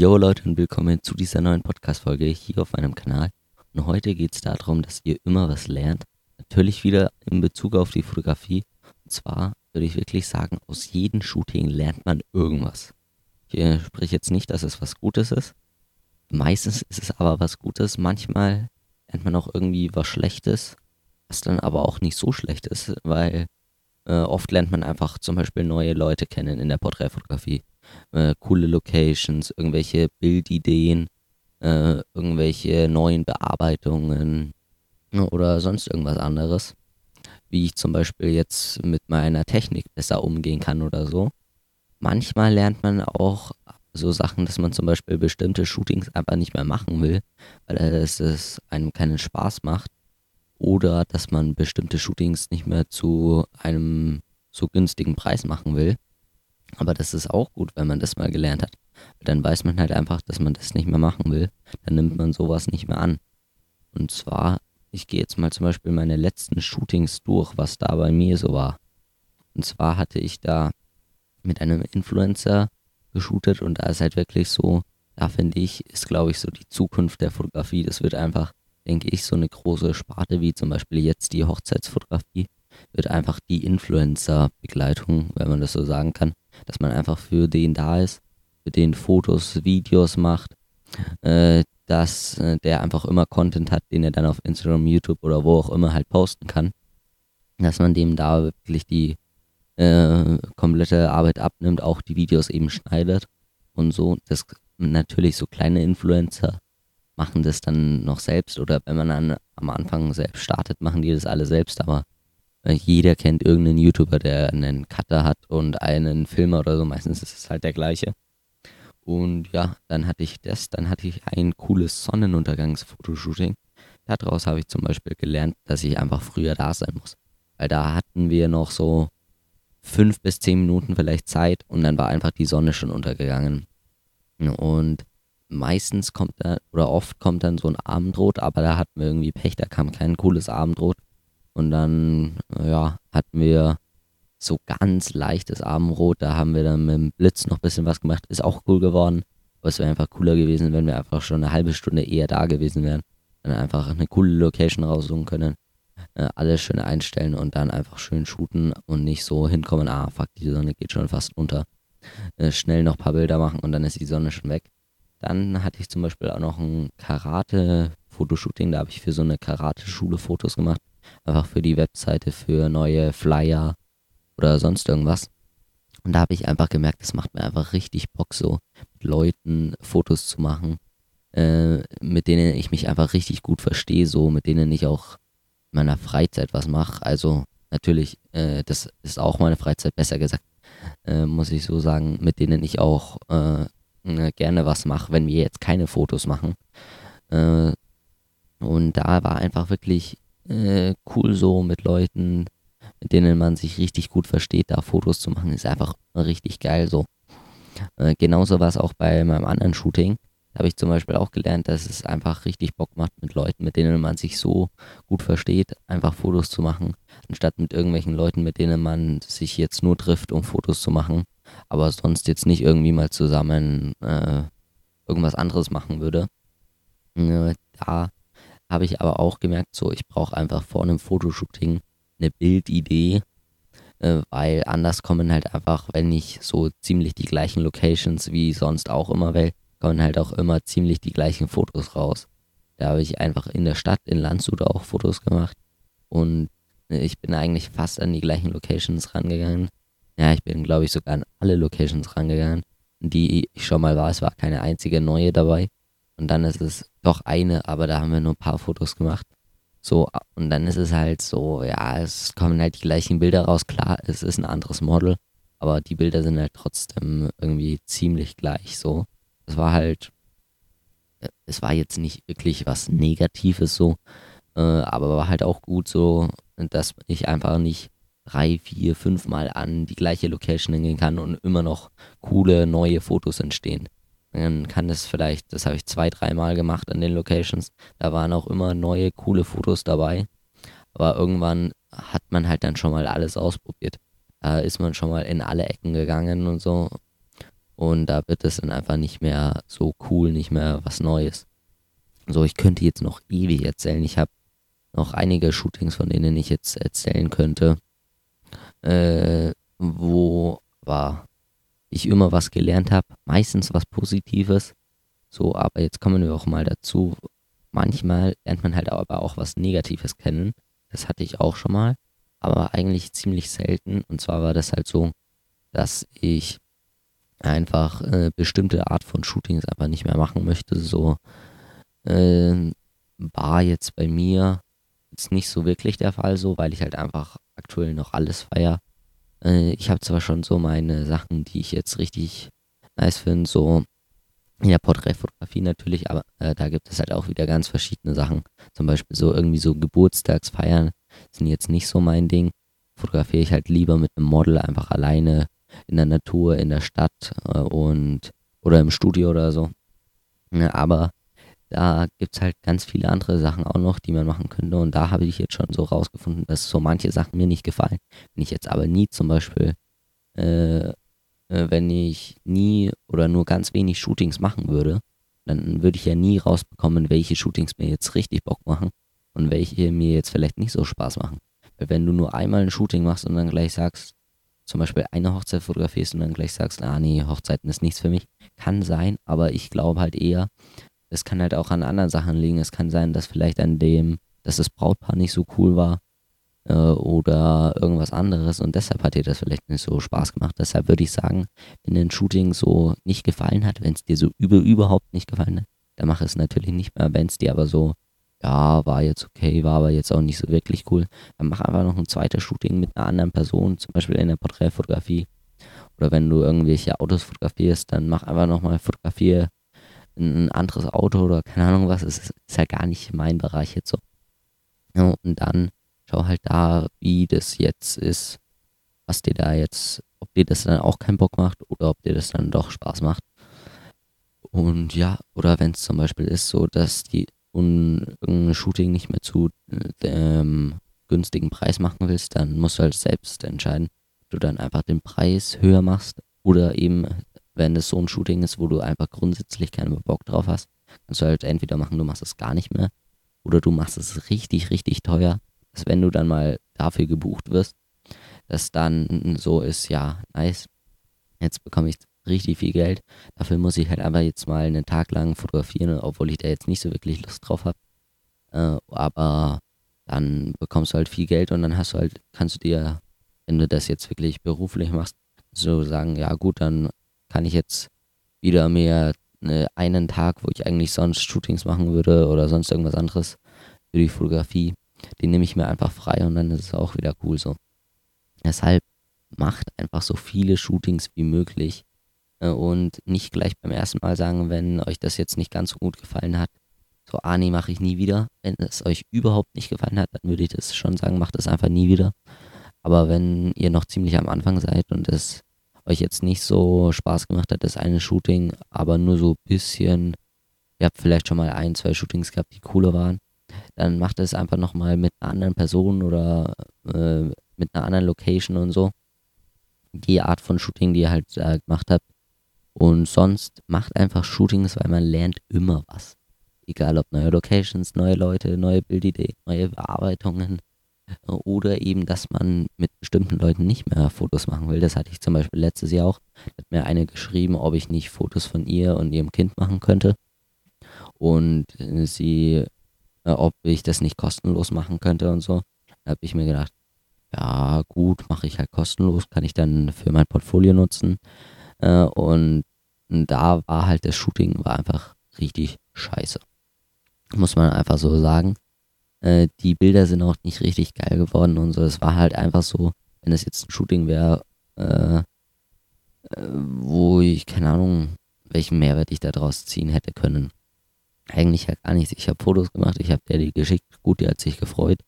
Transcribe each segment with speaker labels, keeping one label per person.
Speaker 1: Yo Leute und willkommen zu dieser neuen Podcast-Folge hier auf meinem Kanal. Und heute geht es darum, dass ihr immer was lernt. Natürlich wieder in Bezug auf die Fotografie. Und zwar würde ich wirklich sagen, aus jedem Shooting lernt man irgendwas. Ich spreche jetzt nicht, dass es was Gutes ist. Meistens ist es aber was Gutes. Manchmal lernt man auch irgendwie was Schlechtes, was dann aber auch nicht so schlecht ist, weil äh, oft lernt man einfach zum Beispiel neue Leute kennen in der Porträtfotografie. Äh, coole Locations, irgendwelche Bildideen, äh, irgendwelche neuen Bearbeitungen oder sonst irgendwas anderes. Wie ich zum Beispiel jetzt mit meiner Technik besser umgehen kann oder so. Manchmal lernt man auch so Sachen, dass man zum Beispiel bestimmte Shootings einfach nicht mehr machen will, weil es einem keinen Spaß macht oder dass man bestimmte Shootings nicht mehr zu einem so günstigen Preis machen will. Aber das ist auch gut, wenn man das mal gelernt hat. Dann weiß man halt einfach, dass man das nicht mehr machen will. Dann nimmt man sowas nicht mehr an. Und zwar, ich gehe jetzt mal zum Beispiel meine letzten Shootings durch, was da bei mir so war. Und zwar hatte ich da mit einem Influencer geshootet und da ist halt wirklich so, da finde ich, ist glaube ich so die Zukunft der Fotografie. Das wird einfach denke ich, so eine große Sparte wie zum Beispiel jetzt die Hochzeitsfotografie wird einfach die Influencer-Begleitung, wenn man das so sagen kann, dass man einfach für den da ist, für den Fotos, Videos macht, äh, dass äh, der einfach immer Content hat, den er dann auf Instagram, YouTube oder wo auch immer halt posten kann, dass man dem da wirklich die äh, komplette Arbeit abnimmt, auch die Videos eben schneidet und so, dass natürlich so kleine Influencer machen das dann noch selbst oder wenn man dann am Anfang selbst startet, machen die das alle selbst, aber jeder kennt irgendeinen YouTuber, der einen Cutter hat und einen Filmer oder so, meistens ist es halt der gleiche. Und ja, dann hatte ich das, dann hatte ich ein cooles Sonnenuntergangsfotoshooting. Daraus habe ich zum Beispiel gelernt, dass ich einfach früher da sein muss. Weil da hatten wir noch so fünf bis zehn Minuten vielleicht Zeit und dann war einfach die Sonne schon untergegangen. Und meistens kommt da, oder oft kommt dann so ein Abendrot, aber da hatten wir irgendwie Pech, da kam kein cooles Abendrot. Und dann, ja, hatten wir so ganz leichtes Abendrot, da haben wir dann mit dem Blitz noch ein bisschen was gemacht, ist auch cool geworden. Aber es wäre einfach cooler gewesen, wenn wir einfach schon eine halbe Stunde eher da gewesen wären. Dann einfach eine coole Location raussuchen können, äh, alles schön einstellen und dann einfach schön shooten und nicht so hinkommen, ah fuck, die Sonne geht schon fast unter. Äh, schnell noch ein paar Bilder machen und dann ist die Sonne schon weg. Dann hatte ich zum Beispiel auch noch ein Karate-Fotoshooting. Da habe ich für so eine Karate-Schule Fotos gemacht. Einfach für die Webseite, für neue Flyer oder sonst irgendwas. Und da habe ich einfach gemerkt, es macht mir einfach richtig Bock, so mit Leuten Fotos zu machen, äh, mit denen ich mich einfach richtig gut verstehe, so mit denen ich auch in meiner Freizeit was mache. Also natürlich, äh, das ist auch meine Freizeit, besser gesagt, äh, muss ich so sagen, mit denen ich auch äh, äh, gerne was mache, wenn wir jetzt keine Fotos machen. Äh, und da war einfach wirklich äh, cool so mit Leuten, mit denen man sich richtig gut versteht, da Fotos zu machen, ist einfach richtig geil so. Äh, genauso war es auch bei meinem anderen Shooting. Da habe ich zum Beispiel auch gelernt, dass es einfach richtig Bock macht mit Leuten, mit denen man sich so gut versteht, einfach Fotos zu machen, anstatt mit irgendwelchen Leuten, mit denen man sich jetzt nur trifft, um Fotos zu machen aber sonst jetzt nicht irgendwie mal zusammen äh, irgendwas anderes machen würde. Äh, da habe ich aber auch gemerkt, so ich brauche einfach vor einem Fotoshooting eine Bildidee, äh, weil anders kommen halt einfach, wenn ich so ziemlich die gleichen Locations wie sonst auch immer will, kommen halt auch immer ziemlich die gleichen Fotos raus. Da habe ich einfach in der Stadt, in Landshut auch Fotos gemacht und äh, ich bin eigentlich fast an die gleichen Locations rangegangen. Ja, ich bin, glaube ich, sogar an alle Locations rangegangen, die ich schon mal war. Es war keine einzige neue dabei. Und dann ist es doch eine, aber da haben wir nur ein paar Fotos gemacht. So, und dann ist es halt so, ja, es kommen halt die gleichen Bilder raus. Klar, es ist ein anderes Model, aber die Bilder sind halt trotzdem irgendwie ziemlich gleich so. Es war halt, es war jetzt nicht wirklich was Negatives so, äh, aber war halt auch gut so, dass ich einfach nicht drei, vier, fünf Mal an die gleiche Location hingehen kann und immer noch coole neue Fotos entstehen. Dann kann das vielleicht, das habe ich zwei, dreimal gemacht an den Locations. Da waren auch immer neue, coole Fotos dabei. Aber irgendwann hat man halt dann schon mal alles ausprobiert. Da ist man schon mal in alle Ecken gegangen und so. Und da wird es dann einfach nicht mehr so cool, nicht mehr was Neues. So, ich könnte jetzt noch ewig erzählen. Ich habe noch einige Shootings, von denen ich jetzt erzählen könnte, äh, wo war ich immer was gelernt habe, meistens was Positives. So, aber jetzt kommen wir auch mal dazu. Manchmal lernt man halt aber auch was Negatives kennen. Das hatte ich auch schon mal, aber eigentlich ziemlich selten. Und zwar war das halt so, dass ich einfach äh, bestimmte Art von Shootings einfach nicht mehr machen möchte. So äh, war jetzt bei mir jetzt nicht so wirklich der Fall so, weil ich halt einfach aktuell noch alles feier. Äh, ich habe zwar schon so meine Sachen, die ich jetzt richtig nice finde, so in der Porträtfotografie natürlich, aber äh, da gibt es halt auch wieder ganz verschiedene Sachen. Zum Beispiel so irgendwie so Geburtstagsfeiern sind jetzt nicht so mein Ding. Fotografiere ich halt lieber mit einem Model einfach alleine in der Natur, in der Stadt äh, und oder im Studio oder so. Ja, aber da gibt es halt ganz viele andere Sachen auch noch, die man machen könnte. Und da habe ich jetzt schon so rausgefunden, dass so manche Sachen mir nicht gefallen. Wenn ich jetzt aber nie zum Beispiel, äh, äh, wenn ich nie oder nur ganz wenig Shootings machen würde, dann würde ich ja nie rausbekommen, welche Shootings mir jetzt richtig Bock machen und welche mir jetzt vielleicht nicht so Spaß machen. Weil wenn du nur einmal ein Shooting machst und dann gleich sagst, zum Beispiel eine Hochzeit fotografierst und dann gleich sagst, ah nee, Hochzeiten ist nichts für mich, kann sein, aber ich glaube halt eher, es kann halt auch an anderen Sachen liegen. Es kann sein, dass vielleicht an dem, dass das Brautpaar nicht so cool war äh, oder irgendwas anderes und deshalb hat dir das vielleicht nicht so Spaß gemacht. Deshalb würde ich sagen, wenn ein Shooting so nicht gefallen hat, wenn es dir so über, überhaupt nicht gefallen hat, dann mach es natürlich nicht mehr. Wenn es dir aber so, ja, war jetzt okay, war aber jetzt auch nicht so wirklich cool, dann mach einfach noch ein zweites Shooting mit einer anderen Person, zum Beispiel in der Porträtfotografie. Oder wenn du irgendwelche Autos fotografierst, dann mach einfach nochmal Fotografier ein anderes Auto oder keine Ahnung was, ist, ist ja gar nicht mein Bereich jetzt so. Ja, und dann schau halt da, wie das jetzt ist, was dir da jetzt, ob dir das dann auch keinen Bock macht oder ob dir das dann doch Spaß macht. Und ja, oder wenn es zum Beispiel ist so, dass die irgendein Shooting nicht mehr zu ähm, günstigen Preis machen willst, dann musst du halt selbst entscheiden, ob du dann einfach den Preis höher machst oder eben wenn es so ein Shooting ist, wo du einfach grundsätzlich keinen Bock drauf hast, kannst du halt entweder machen, du machst es gar nicht mehr oder du machst es richtig, richtig teuer, dass wenn du dann mal dafür gebucht wirst, dass dann so ist, ja, nice, jetzt bekomme ich richtig viel Geld, dafür muss ich halt einfach jetzt mal einen Tag lang fotografieren, obwohl ich da jetzt nicht so wirklich Lust drauf habe, äh, aber dann bekommst du halt viel Geld und dann hast du halt, kannst du dir, wenn du das jetzt wirklich beruflich machst, so sagen, ja gut, dann kann ich jetzt wieder mehr äh, einen Tag, wo ich eigentlich sonst Shootings machen würde oder sonst irgendwas anderes für die Fotografie, den nehme ich mir einfach frei und dann ist es auch wieder cool so. Deshalb macht einfach so viele Shootings wie möglich äh, und nicht gleich beim ersten Mal sagen, wenn euch das jetzt nicht ganz so gut gefallen hat, so, ah nee, mache ich nie wieder. Wenn es euch überhaupt nicht gefallen hat, dann würde ich das schon sagen, macht das einfach nie wieder. Aber wenn ihr noch ziemlich am Anfang seid und es euch jetzt nicht so Spaß gemacht hat, das eine Shooting, aber nur so ein bisschen, ihr habt vielleicht schon mal ein, zwei Shootings gehabt, die cooler waren, dann macht es einfach nochmal mit einer anderen Person oder äh, mit einer anderen Location und so. Die Art von Shooting, die ihr halt äh, gemacht habt. Und sonst macht einfach Shootings, weil man lernt immer was. Egal ob neue Locations, neue Leute, neue Bildideen, neue Bearbeitungen oder eben, dass man mit bestimmten Leuten nicht mehr Fotos machen will. Das hatte ich zum Beispiel letztes Jahr auch. Da hat mir eine geschrieben, ob ich nicht Fotos von ihr und ihrem Kind machen könnte. Und sie, äh, ob ich das nicht kostenlos machen könnte und so. Da habe ich mir gedacht, ja gut, mache ich halt kostenlos, kann ich dann für mein Portfolio nutzen. Äh, und da war halt das Shooting war einfach richtig scheiße. Muss man einfach so sagen. Äh, die Bilder sind auch nicht richtig geil geworden und so. Es war halt einfach so, wenn es jetzt ein Shooting wäre, äh, wo ich, keine Ahnung, welchen Mehrwert ich daraus ziehen hätte können. Eigentlich ja gar nichts. Ich habe Fotos gemacht, ich habe der die geschickt. Gut, die hat sich gefreut.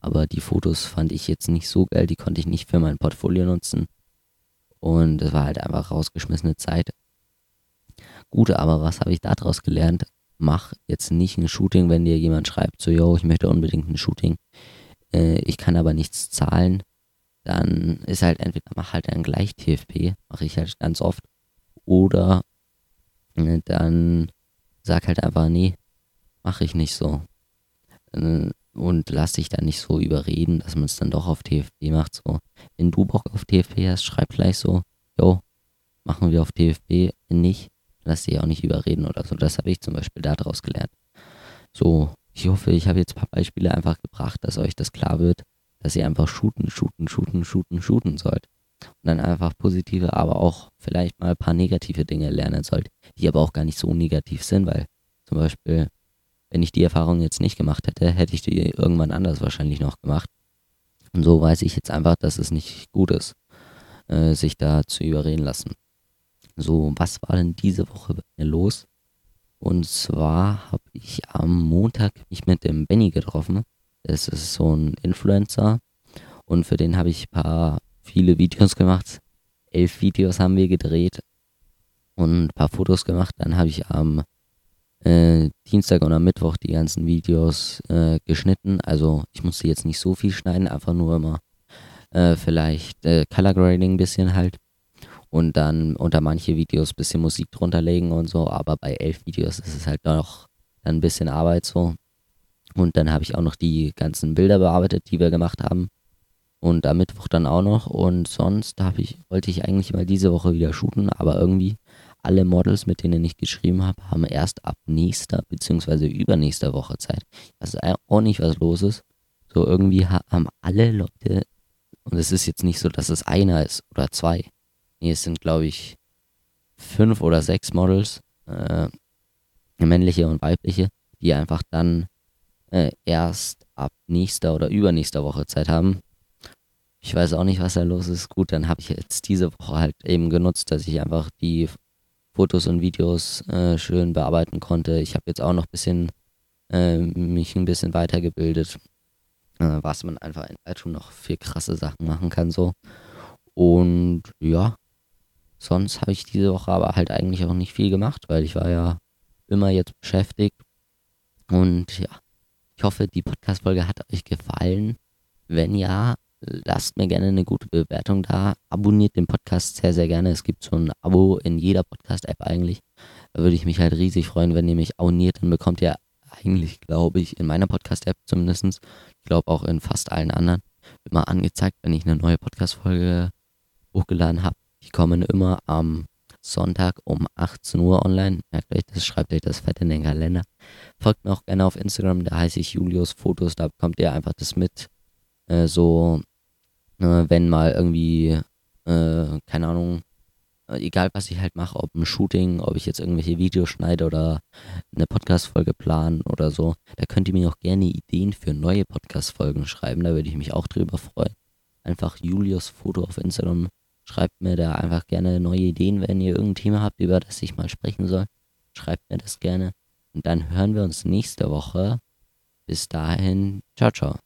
Speaker 1: Aber die Fotos fand ich jetzt nicht so geil, die konnte ich nicht für mein Portfolio nutzen. Und es war halt einfach rausgeschmissene Zeit. Gut, aber was habe ich daraus gelernt? Mach jetzt nicht ein Shooting, wenn dir jemand schreibt, so, yo, ich möchte unbedingt ein Shooting, äh, ich kann aber nichts zahlen, dann ist halt entweder mach halt dann gleich TFP, mache ich halt ganz oft, Oder äh, dann sag halt einfach, nee, mache ich nicht so. Äh, und lass dich da nicht so überreden, dass man es dann doch auf TFP macht. So, wenn du Bock auf TFP hast, schreib gleich so, yo, machen wir auf TFP. Wenn nicht, lass dich auch nicht überreden oder so. Das habe ich zum Beispiel daraus gelernt. So, ich hoffe, ich habe jetzt ein paar Beispiele einfach gebracht, dass euch das klar wird, dass ihr einfach shooten, shooten, shooten, shooten, shooten sollt. Und dann einfach positive, aber auch vielleicht mal ein paar negative Dinge lernen sollt, die aber auch gar nicht so negativ sind, weil zum Beispiel, wenn ich die Erfahrung jetzt nicht gemacht hätte, hätte ich die irgendwann anders wahrscheinlich noch gemacht. Und so weiß ich jetzt einfach, dass es nicht gut ist, äh, sich da zu überreden lassen. So, was war denn diese Woche bei mir los? Und zwar habe ich am Montag mich mit dem Benny getroffen. Das ist so ein Influencer. Und für den habe ich paar viele Videos gemacht. Elf Videos haben wir gedreht und paar Fotos gemacht. Dann habe ich am äh, Dienstag und am Mittwoch die ganzen Videos äh, geschnitten. Also ich musste jetzt nicht so viel schneiden, einfach nur immer äh, vielleicht äh, Color Grading bisschen halt und dann unter manche Videos ein bisschen Musik drunter legen und so, aber bei elf Videos ist es halt noch ein bisschen Arbeit so. Und dann habe ich auch noch die ganzen Bilder bearbeitet, die wir gemacht haben. Und am Mittwoch dann auch noch. Und sonst ich, wollte ich eigentlich mal diese Woche wieder shooten, aber irgendwie alle Models, mit denen ich geschrieben habe, haben erst ab nächster bzw. übernächster Woche Zeit. Ich weiß auch nicht, was los ist. So irgendwie haben alle Leute, und es ist jetzt nicht so, dass es einer ist oder zwei, Nee, es sind, glaube ich, fünf oder sechs Models, äh, männliche und weibliche, die einfach dann äh, erst ab nächster oder übernächster Woche Zeit haben. Ich weiß auch nicht, was da los ist. Gut, dann habe ich jetzt diese Woche halt eben genutzt, dass ich einfach die Fotos und Videos äh, schön bearbeiten konnte. Ich habe jetzt auch noch ein bisschen äh, mich ein bisschen weitergebildet, äh, was man einfach in Lightroom noch viel krasse Sachen machen kann so. Und ja, Sonst habe ich diese Woche aber halt eigentlich auch nicht viel gemacht, weil ich war ja immer jetzt beschäftigt. Und ja, ich hoffe, die Podcast-Folge hat euch gefallen. Wenn ja, lasst mir gerne eine gute Bewertung da. Abonniert den Podcast sehr, sehr gerne. Es gibt so ein Abo in jeder Podcast-App eigentlich. Da würde ich mich halt riesig freuen, wenn ihr mich abonniert. Dann bekommt ihr eigentlich, glaube ich, in meiner Podcast-App zumindest, ich glaube auch in fast allen anderen, immer angezeigt, wenn ich eine neue Podcast-Folge hochgeladen habe. Die kommen immer am Sonntag um 18 Uhr online. Merkt euch das, schreibt euch das fett in den Kalender. Folgt mir auch gerne auf Instagram, da heiße ich Julius Fotos, da bekommt ihr einfach das mit. Äh, so, äh, wenn mal irgendwie, äh, keine Ahnung, egal was ich halt mache, ob ein Shooting, ob ich jetzt irgendwelche Videos schneide oder eine Podcast-Folge planen oder so, da könnt ihr mir auch gerne Ideen für neue Podcast-Folgen schreiben, da würde ich mich auch drüber freuen. Einfach Julius Foto auf Instagram Schreibt mir da einfach gerne neue Ideen, wenn ihr irgendein Thema habt, über das ich mal sprechen soll. Schreibt mir das gerne. Und dann hören wir uns nächste Woche. Bis dahin, ciao, ciao.